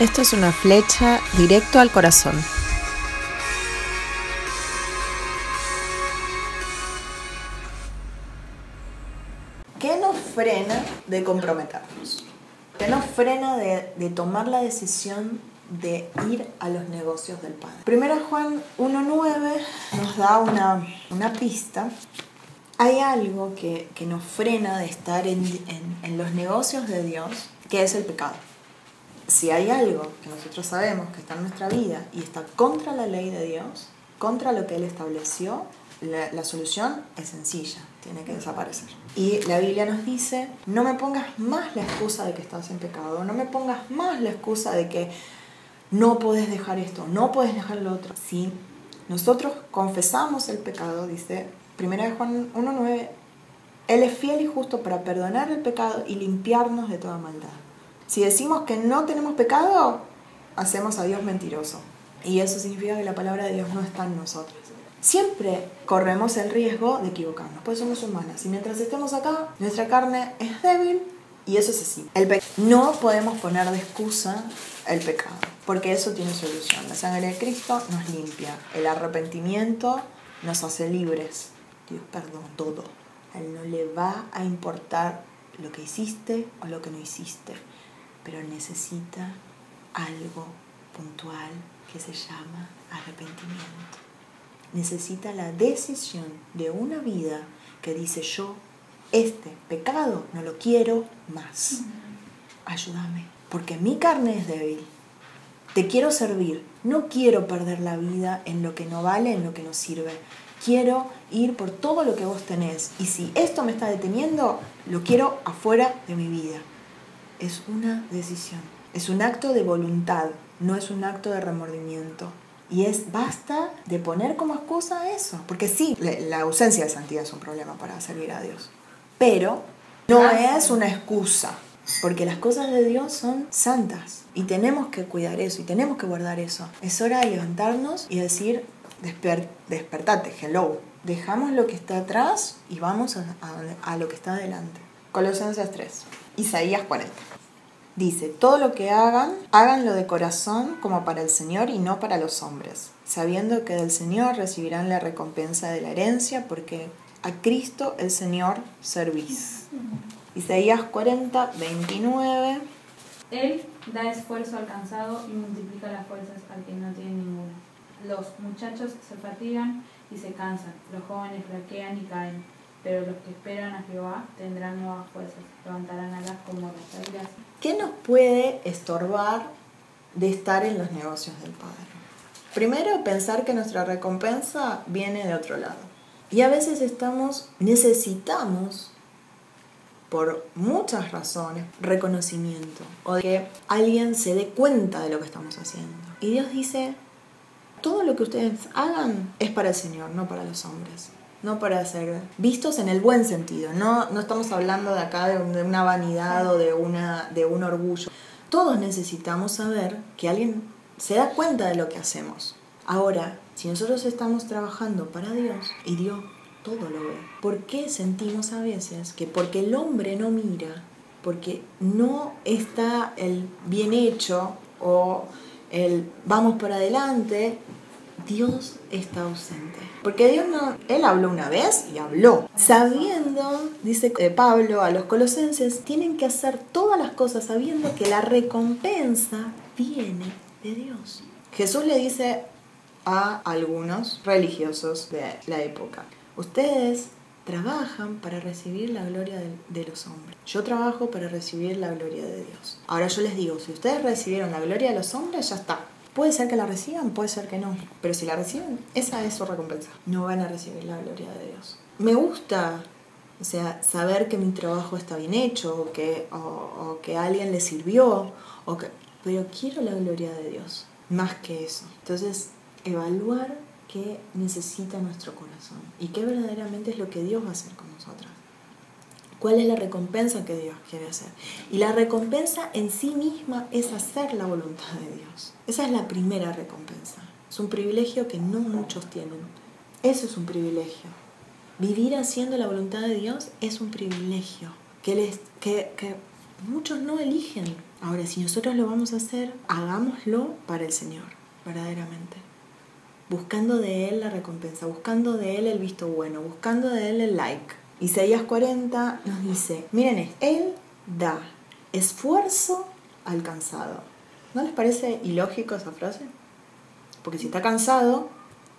Esto es una flecha directo al corazón. ¿Qué nos frena de comprometernos? ¿Qué nos frena de, tomar la decisión de ir a los negocios del Padre? Primero Juan 1.9 nos da una, una pista. Hay algo que, que nos frena de estar en, en, en los negocios de Dios, que es el pecado. Si hay algo que nosotros sabemos que está en nuestra vida y está contra la ley de Dios, contra lo que Él estableció, la, solución es sencilla, tiene que desaparecer. Y la Biblia nos dice, no me pongas más la excusa de que estás en pecado, no me pongas más la excusa de que no puedes dejar esto, no puedes dejar lo otro. Si nosotros confesamos el pecado, dice 1 Juan 1.9, Él es fiel y justo para perdonar el pecado y limpiarnos de toda maldad. Si decimos que no tenemos pecado, hacemos a Dios mentiroso. Y eso significa que la palabra de Dios no está en nosotros. Siempre corremos el riesgo de equivocarnos, pues somos humanas. Y mientras estemos acá, nuestra carne es débil y eso es así. No podemos poner de excusa el pecado, porque eso tiene solución. La sangre de Cristo nos limpia. El arrepentimiento nos hace libres. Dios perdona todo. A Él no le va a importar lo que hiciste o lo que no hiciste, pero necesita algo puntual que se llama arrepentimiento necesita la decisión de una vida que dice yo, este pecado no lo quiero más. Ayúdame, porque mi carne es débil. Te quiero servir, no quiero perder la vida en lo que no vale, en lo que no sirve. Quiero ir por todo lo que vos tenés. Y si esto me está deteniendo, lo quiero afuera de mi vida. Es una decisión. Es un acto de voluntad, no es un acto de remordimiento. Y es basta de poner como excusa eso. Porque sí, la ausencia de santidad es un problema para servir a Dios. Pero no es una excusa. Porque las cosas de Dios son santas. Y tenemos que cuidar eso y tenemos que guardar eso. Es hora de levantarnos y decir, Desper despertate, hello. Dejamos lo que está atrás y vamos a, a, a lo que está adelante. Colosenses 3. Isaías 40. Dice, todo lo que hagan, háganlo de corazón como para el Señor y no para los hombres, sabiendo que del Señor recibirán la recompensa de la herencia, porque a Cristo el Señor servís. Isaías 40, 29. Él da esfuerzo al cansado y multiplica las fuerzas al que no tiene ninguna. Los muchachos se fatigan y se cansan, los jóvenes flaquean y caen, pero los que esperan a Jehová tendrán nuevas fuerzas, levantarán alas como las águilas ¿Qué nos puede estorbar de estar en los negocios del Padre? Primero, pensar que nuestra recompensa viene de otro lado. Y a veces estamos, necesitamos, por muchas razones, reconocimiento o que alguien se dé cuenta de lo que estamos haciendo. Y Dios dice, todo lo que ustedes hagan es para el Señor, no para los hombres no para ser vistos en el buen sentido. No, no estamos hablando de acá de, una vanidad o de, una, de un orgullo. Todos necesitamos saber que alguien se da cuenta de lo que hacemos. Ahora, si nosotros estamos trabajando para Dios y Dios todo lo ve, ¿por qué sentimos a veces que porque el hombre no mira, porque no está el bien hecho o el vamos para adelante, Dios está ausente. Porque Dios no, Él habló una vez y habló. Sabiendo, dice eh, Pablo a los colosenses, tienen que hacer todas las cosas sabiendo que la recompensa viene de Dios. Jesús le dice a algunos religiosos de la época, ustedes trabajan para recibir la gloria de, de, los hombres. Yo trabajo para recibir la gloria de Dios. Ahora yo les digo, si ustedes recibieron la gloria de los hombres, ya está. Puede ser que la reciban, puede ser que no. Pero si la reciben, esa es su recompensa. No van a recibir la gloria de Dios. Me gusta, o sea, saber que mi trabajo está bien hecho, o que, o, o que a alguien le sirvió, o que, pero quiero la gloria de Dios, más que eso. Entonces, evaluar qué necesita nuestro corazón y qué verdaderamente es lo que Dios va a hacer con nosotras. ¿Cuál es la recompensa que Dios quiere hacer? Y la recompensa en sí misma es hacer la voluntad de Dios. Esa es la primera recompensa. Es un privilegio que no muchos tienen. Eso es un privilegio. Vivir haciendo la voluntad de Dios es un privilegio que, les, que, que muchos no eligen. Ahora, si nosotros lo vamos a hacer, hagámoslo para el Señor, verdaderamente. Buscando de Él la recompensa, buscando de Él el visto bueno, buscando de Él el like. Isaías 40 nos dice, miren esto, Él da esfuerzo alcanzado. ¿No les parece ilógico esa frase? Porque si está cansado,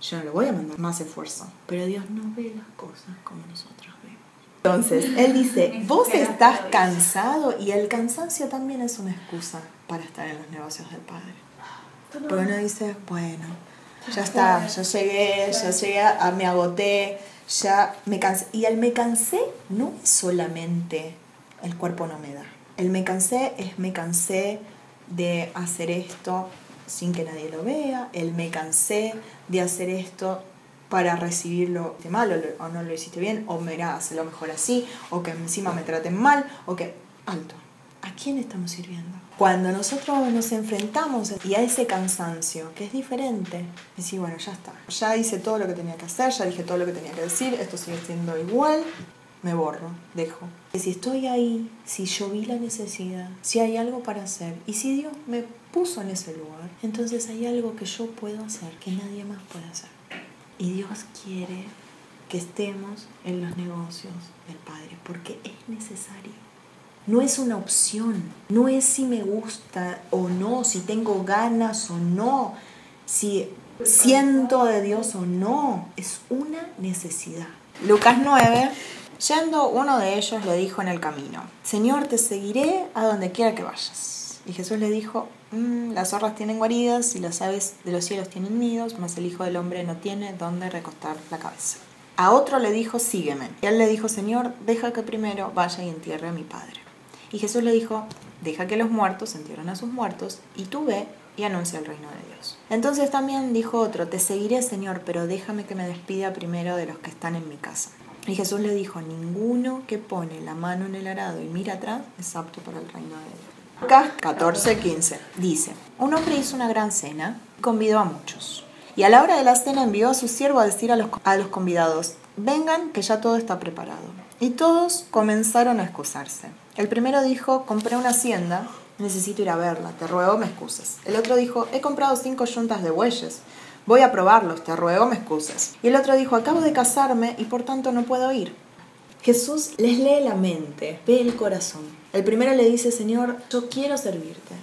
yo no le voy a mandar más esfuerzo. Pero Dios no ve las cosas como nosotros vemos. Entonces, Él dice, vos estás cansado y el cansancio también es una excusa para estar en los negocios del Padre. Porque uno dice, bueno, ya está, ya llegué, ya llegué, a- me agoté, ya me cansé. Y el me cansé no es solamente el cuerpo no me da. El me cansé es me cansé de hacer esto sin que nadie lo vea, el me cansé de hacer esto para recibirlo de mal o, o no lo hiciste bien, o mira, hazlo mejor así, o que encima me traten mal, o que... Alto. ¿A quién estamos sirviendo? Cuando nosotros nos enfrentamos y a ese cansancio, que es diferente, decir, bueno, ya está, ya hice todo lo que tenía que hacer, ya dije todo lo que tenía que decir, esto sigue siendo igual, me borro, dejo. Y si estoy ahí, si yo vi la necesidad, si hay algo para hacer, y si Dios me puso en ese lugar, entonces hay algo que yo puedo hacer que nadie más puede hacer. Y Dios quiere que estemos en los negocios del Padre, porque es necesario. No es una opción, no es si me gusta o no, si tengo ganas o no, si siento de Dios o no, es una necesidad. Lucas 9, yendo uno de ellos le dijo en el camino, Señor, te seguiré a donde quiera que vayas. Y Jesús le dijo, "Mm, las zorras tienen guaridas y las aves de los cielos tienen nidos, mas el Hijo del Hombre no tiene donde recostar la cabeza. A otro le dijo, sígueme. Y él le dijo, Señor, deja que primero vaya y entierre a mi padre. Y Jesús le dijo, deja que los muertos entierren a sus muertos, y tú ve y anuncia el reino de Dios. Entonces también dijo otro, te seguiré, Señor, pero déjame que me despida primero de los que están en mi casa. Y Jesús le dijo, ninguno que pone la mano en el arado y mira atrás es apto para el reino de Dios. Lucas 14, 15 dice, un hombre hizo una gran cena y convidó a muchos. Y a la hora de la cena envió a su siervo a decir a los, a los convidados, vengan que ya todo está preparado. Y todos comenzaron a excusarse. El primero dijo, compré una hacienda, necesito ir a verla, te ruego me excuses. El otro dijo, he comprado cinco yuntas de bueyes, voy a probarlos, te ruego me excuses. Y el otro dijo, acabo de casarme y por tanto no puedo ir. Jesús les lee la mente, ve el corazón. El primero le dice, Señor, yo quiero servirte,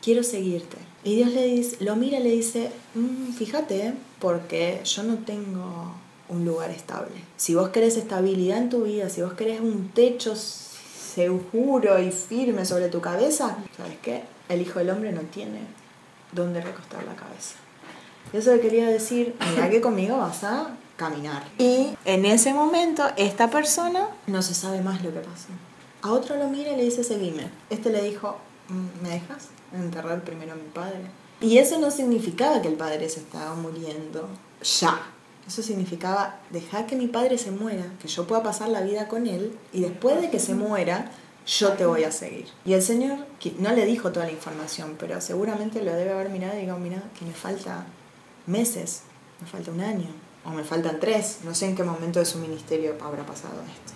quiero seguirte. Y Dios le dice, lo mira y le dice, "Mm, fíjate, porque yo no tengo un lugar estable. Si vos querés estabilidad en tu vida, si vos querés un techo seguro y firme sobre tu cabeza, ¿sabes qué? El Hijo del Hombre no tiene dónde recostar la cabeza. Eso le quería decir, mira que conmigo vas a caminar. Y en ese momento, esta persona no se sabe más lo que pasó. A otro lo mira y le dice, seguime. Este le dijo, "Mm, ¿me dejas enterrar primero a mi padre? Y eso no significaba que el padre se estaba muriendo ya. Eso significaba dejar que mi padre se muera, que yo pueda pasar la vida con él y después de que se muera, yo te voy a seguir. Y el Señor no le dijo toda la información, pero seguramente lo debe haber mirado y digo, mira, que me falta meses, me falta un año, o me faltan tres, no sé en qué momento de su ministerio habrá pasado esto.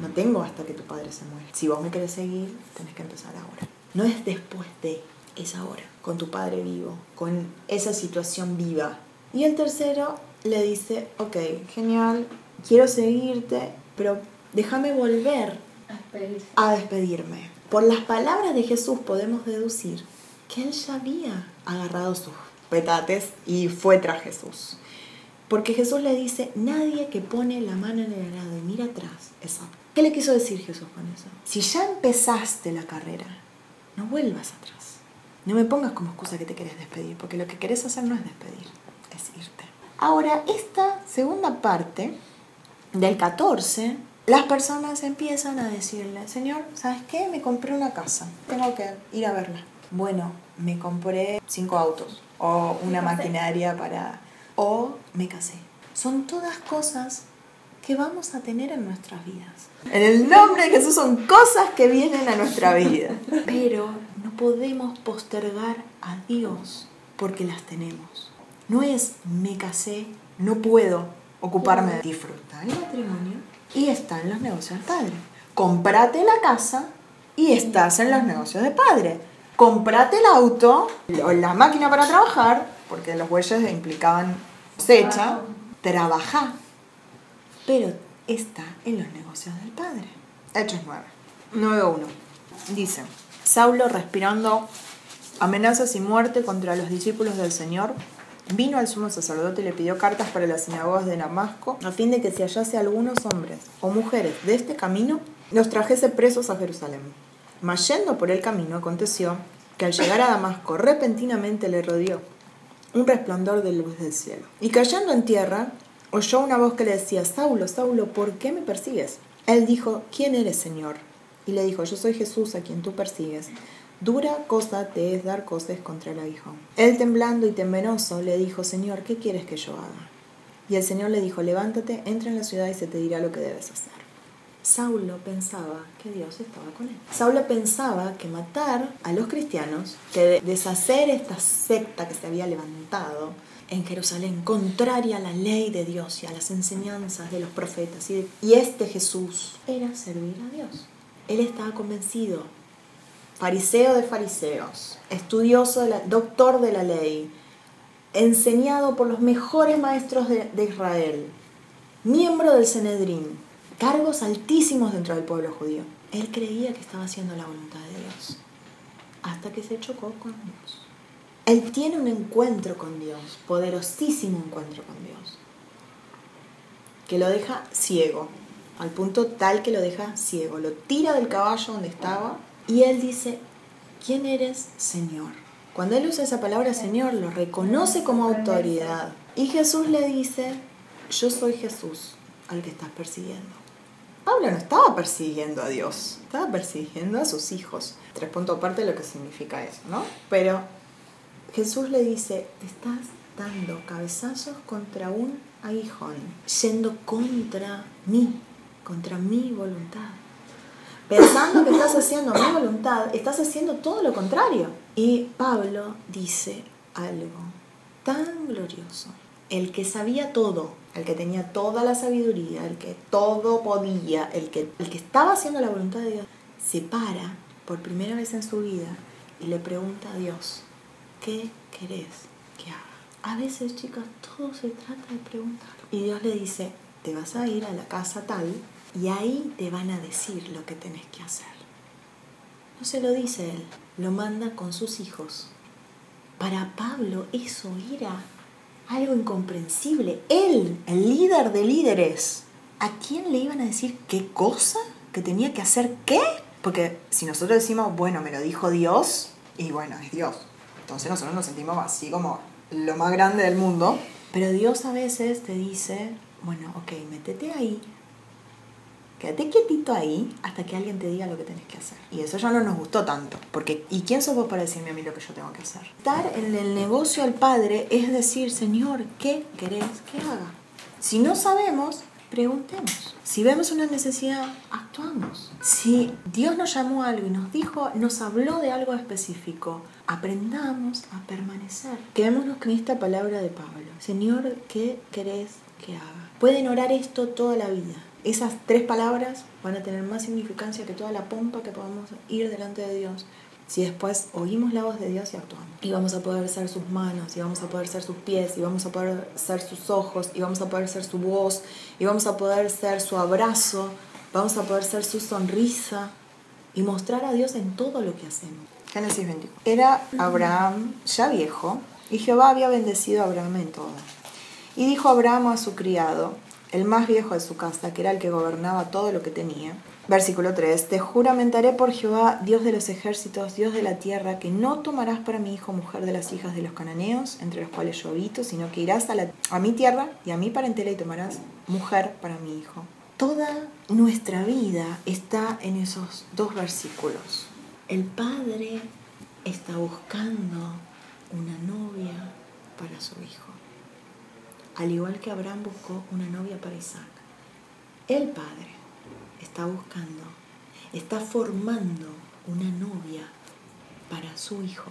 No tengo hasta que tu padre se muera. Si vos me querés seguir, tenés que empezar ahora. No es después de, es ahora, con tu padre vivo, con esa situación viva. Y el tercero le dice, ok, genial, quiero seguirte, pero déjame volver A despedirme. Por las palabras de Jesús podemos deducir que él ya había agarrado sus petates y fue tras Jesús. Porque Jesús le dice, nadie que pone la mano en el arado y mira atrás es apto". ¿Qué le quiso decir Jesús con eso? Si ya empezaste la carrera, no vuelvas atrás. No me pongas como excusa que te querés despedir, porque lo que querés hacer no es despedir, es irte. Ahora, esta segunda parte del 14, las personas empiezan a decirle, Señor, ¿sabes qué? Me compré una casa, tengo que ir a verla. Bueno, me compré cinco autos o una maquinaria para... o me casé. Son todas cosas que vamos a tener en nuestras vidas. En el nombre de Jesús son cosas que vienen a nuestra vida. Pero no podemos postergar a Dios porque las tenemos. No es me casé, no puedo ocuparme de disfrutar el matrimonio y está en los negocios del padre. Comprate la casa y estás en los negocios de padre. comprate el auto o la máquina para trabajar, porque los bueyes implicaban cosecha, trabaja. Pero está en los negocios del Padre. Hechos 9. 9.1. Dice, Saulo respirando amenazas y muerte contra los discípulos del Señor, vino al sumo sacerdote y le pidió cartas para las sinagogas de Damasco, a fin de que si hallase algunos hombres o mujeres de este camino, los trajese presos a Jerusalén. Mas yendo por el camino, aconteció que al llegar a Damasco repentinamente le rodeó un resplandor de luz del cielo. Y cayendo en tierra, oyó una voz que le decía, Saulo, Saulo, ¿por qué me persigues? Él dijo, ¿quién eres, Señor? Y le dijo, yo soy Jesús a quien tú persigues. Dura cosa te es dar cosas contra el aguijón. Él temblando y temeroso le dijo, Señor, ¿qué quieres que yo haga? Y el Señor le dijo, levántate, entra en la ciudad y se te dirá lo que debes hacer. Saulo pensaba que Dios estaba con él. Saulo pensaba que matar a los cristianos, que deshacer esta secta que se había levantado en Jerusalén, contraria a la ley de Dios y a las enseñanzas de los profetas, y, este Jesús era servir a Dios. Él estaba convencido, fariseo de fariseos, estudioso, de la, doctor de la ley, enseñado por los mejores maestros de, de Israel, miembro del Sanedrín, cargos altísimos dentro del pueblo judío. Él creía que estaba haciendo la voluntad de Dios, hasta que se chocó con Dios. Él tiene un encuentro con Dios, poderosísimo encuentro con Dios, que lo deja ciego, al punto tal que lo deja ciego. Lo tira del caballo donde estaba y él dice, ¿quién eres, Señor? Cuando él usa esa palabra Señor, lo reconoce como autoridad. Y Jesús le dice, yo soy Jesús al que estás persiguiendo. Pablo no estaba persiguiendo a Dios, estaba persiguiendo a sus hijos. Tres puntos aparte de lo que significa eso, ¿no? Pero Jesús le dice, te estás dando cabezazos contra un aguijón, yendo contra mí, contra mi voluntad. Pensando que estás haciendo mi voluntad, estás haciendo todo lo contrario. Y Pablo dice algo tan glorioso. El que sabía todo, el que tenía toda la sabiduría, el que todo podía, el que, el que estaba haciendo la voluntad de Dios, se para por primera vez en su vida y le pregunta a Dios, ¿qué querés que haga? A veces, chicas, todo se trata de preguntar. Y Dios le dice, te vas a ir a la casa tal y ahí te van a decir lo que tenés que hacer. No se lo dice él, lo manda con sus hijos. Para Pablo eso era algo incomprensible. Él, el líder de líderes, ¿a quién le iban a decir qué cosa? ¿Que tenía que hacer qué? Porque si nosotros decimos, bueno, me lo dijo Dios, y bueno, es Dios. Entonces nosotros nos sentimos así como lo más grande del mundo. Pero Dios a veces te dice, bueno, ok, métete ahí, quédate quietito ahí hasta que alguien te diga lo que tenés que hacer. Y eso ya no nos gustó tanto, porque ¿y quién sos vos para decirme a mí lo que yo tengo que hacer? Estar en el negocio al Padre es decir, Señor, ¿qué querés que haga? Si no sabemos, preguntemos. Si vemos una necesidad, actuamos. Si Dios nos llamó a algo y nos dijo, nos habló de algo específico, aprendamos a permanecer. Quedémonos con esta palabra de Pablo. Señor, ¿qué querés que haga? Pueden orar esto toda la vida esas tres palabras van a tener más significancia que toda la pompa que podamos ir delante de Dios si después oímos la voz de Dios y actuamos. Y vamos a poder ser sus manos, y vamos a poder ser sus pies, y vamos a poder ser sus ojos, y vamos a poder ser su voz, y vamos a poder ser su abrazo, vamos a poder ser su sonrisa, y mostrar a Dios en todo lo que hacemos. Génesis 21. Era Abraham ya viejo, y Jehová había bendecido a Abraham en todo. Y dijo Abraham a su criado, el más viejo de su casa, que era el que gobernaba todo lo que tenía. Versículo 3. Te juramentaré por Jehová, Dios de los ejércitos, Dios de la tierra, que no tomarás para mi hijo mujer de las hijas de los cananeos, entre los cuales yo habito, sino que irás a, a mi tierra y a mi parentela y tomarás mujer para mi hijo. Toda nuestra vida está en esos dos versículos. El padre está buscando una novia para su hijo al igual que Abraham buscó una novia para Isaac. El padre está buscando, está formando una novia para su hijo.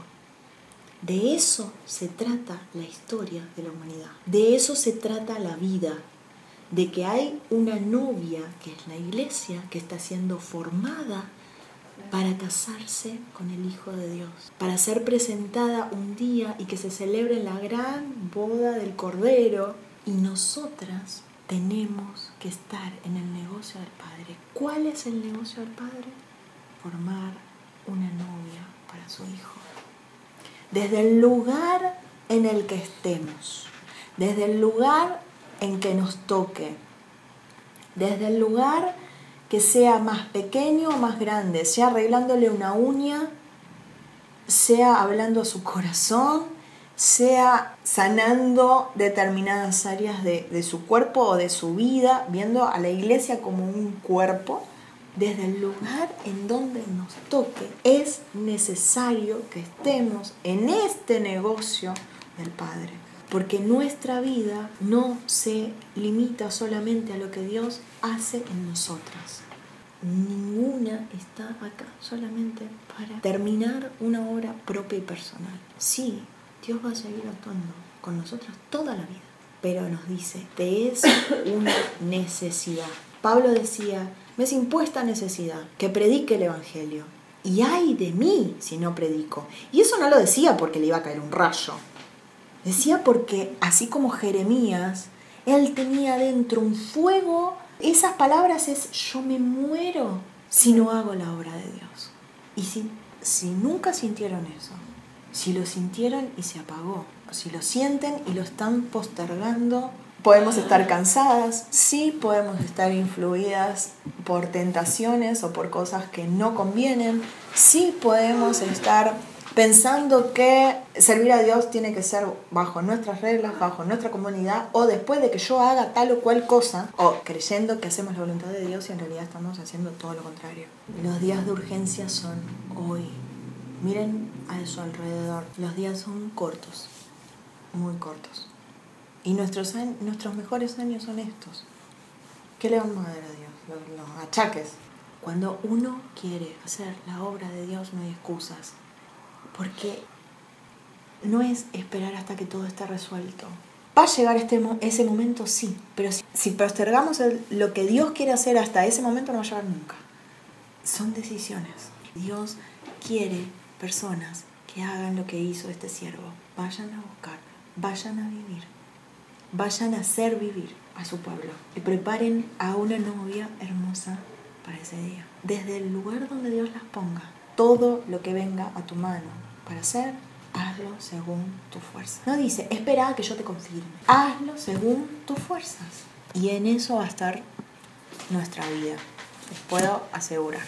De eso se trata la historia de la humanidad. De eso se trata la vida. De que hay una novia, que es la iglesia, que está siendo formada para casarse con el Hijo de Dios, para ser presentada un día y que se celebre la gran boda del Cordero. Y nosotras tenemos que estar en el negocio del Padre. ¿Cuál es el negocio del Padre? Formar una novia para su Hijo. Desde el lugar en el que estemos, desde el lugar en que nos toque, desde el lugar que sea más pequeño o más grande, sea arreglándole una uña, sea hablando a su corazón, sea sanando determinadas áreas de, su cuerpo o de su vida, viendo a la iglesia como un cuerpo, desde el lugar en donde nos toque, es necesario que estemos en este negocio del Padre. Porque nuestra vida no se limita solamente a lo que Dios hace en nosotras. Ninguna está acá solamente para terminar una obra propia y personal. Sí, Dios va a seguir actuando con nosotras toda la vida, pero nos dice, te es una necesidad. Pablo decía, me es impuesta necesidad que predique el Evangelio. Y ay de mí si no predico. Y eso no lo decía porque le iba a caer un rayo. Decía porque, así como Jeremías, él tenía dentro un fuego. Esas palabras es, yo me muero si no hago la obra de Dios. Y si, si nunca sintieron eso, si lo sintieron y se apagó, si lo sienten y lo están postergando, podemos estar cansadas, sí podemos estar influidas por tentaciones o por cosas que no convienen, sí podemos estar pensando que servir a Dios tiene que ser bajo nuestras reglas, bajo nuestra comunidad, o después de que yo haga tal o cual cosa, o creyendo que hacemos la voluntad de Dios y en realidad estamos haciendo todo lo contrario. Los días de urgencia son hoy. Miren a su alrededor. Los días son cortos, muy cortos. Y nuestros, nuestros mejores años son estos. ¿Qué le vamos a dar a Dios? Los, los achaques. Cuando uno quiere hacer la obra de Dios no hay excusas porque no es esperar hasta que todo esté resuelto. ¿Va a llegar este, ese momento? Sí, pero si, si postergamos el, lo que Dios quiere hacer hasta ese momento no va a llegar nunca. Son decisiones. Dios quiere personas que hagan lo que hizo este siervo. Vayan a buscar, vayan a vivir, vayan a hacer vivir a su pueblo y preparen a una novia hermosa para ese día. Desde el lugar donde Dios las ponga, todo lo que venga a tu mano para hacer, hazlo según tu fuerza. No dice, espera a que yo te confirme. Hazlo según tus fuerzas. Y en eso va a estar nuestra vida. Les puedo asegurar.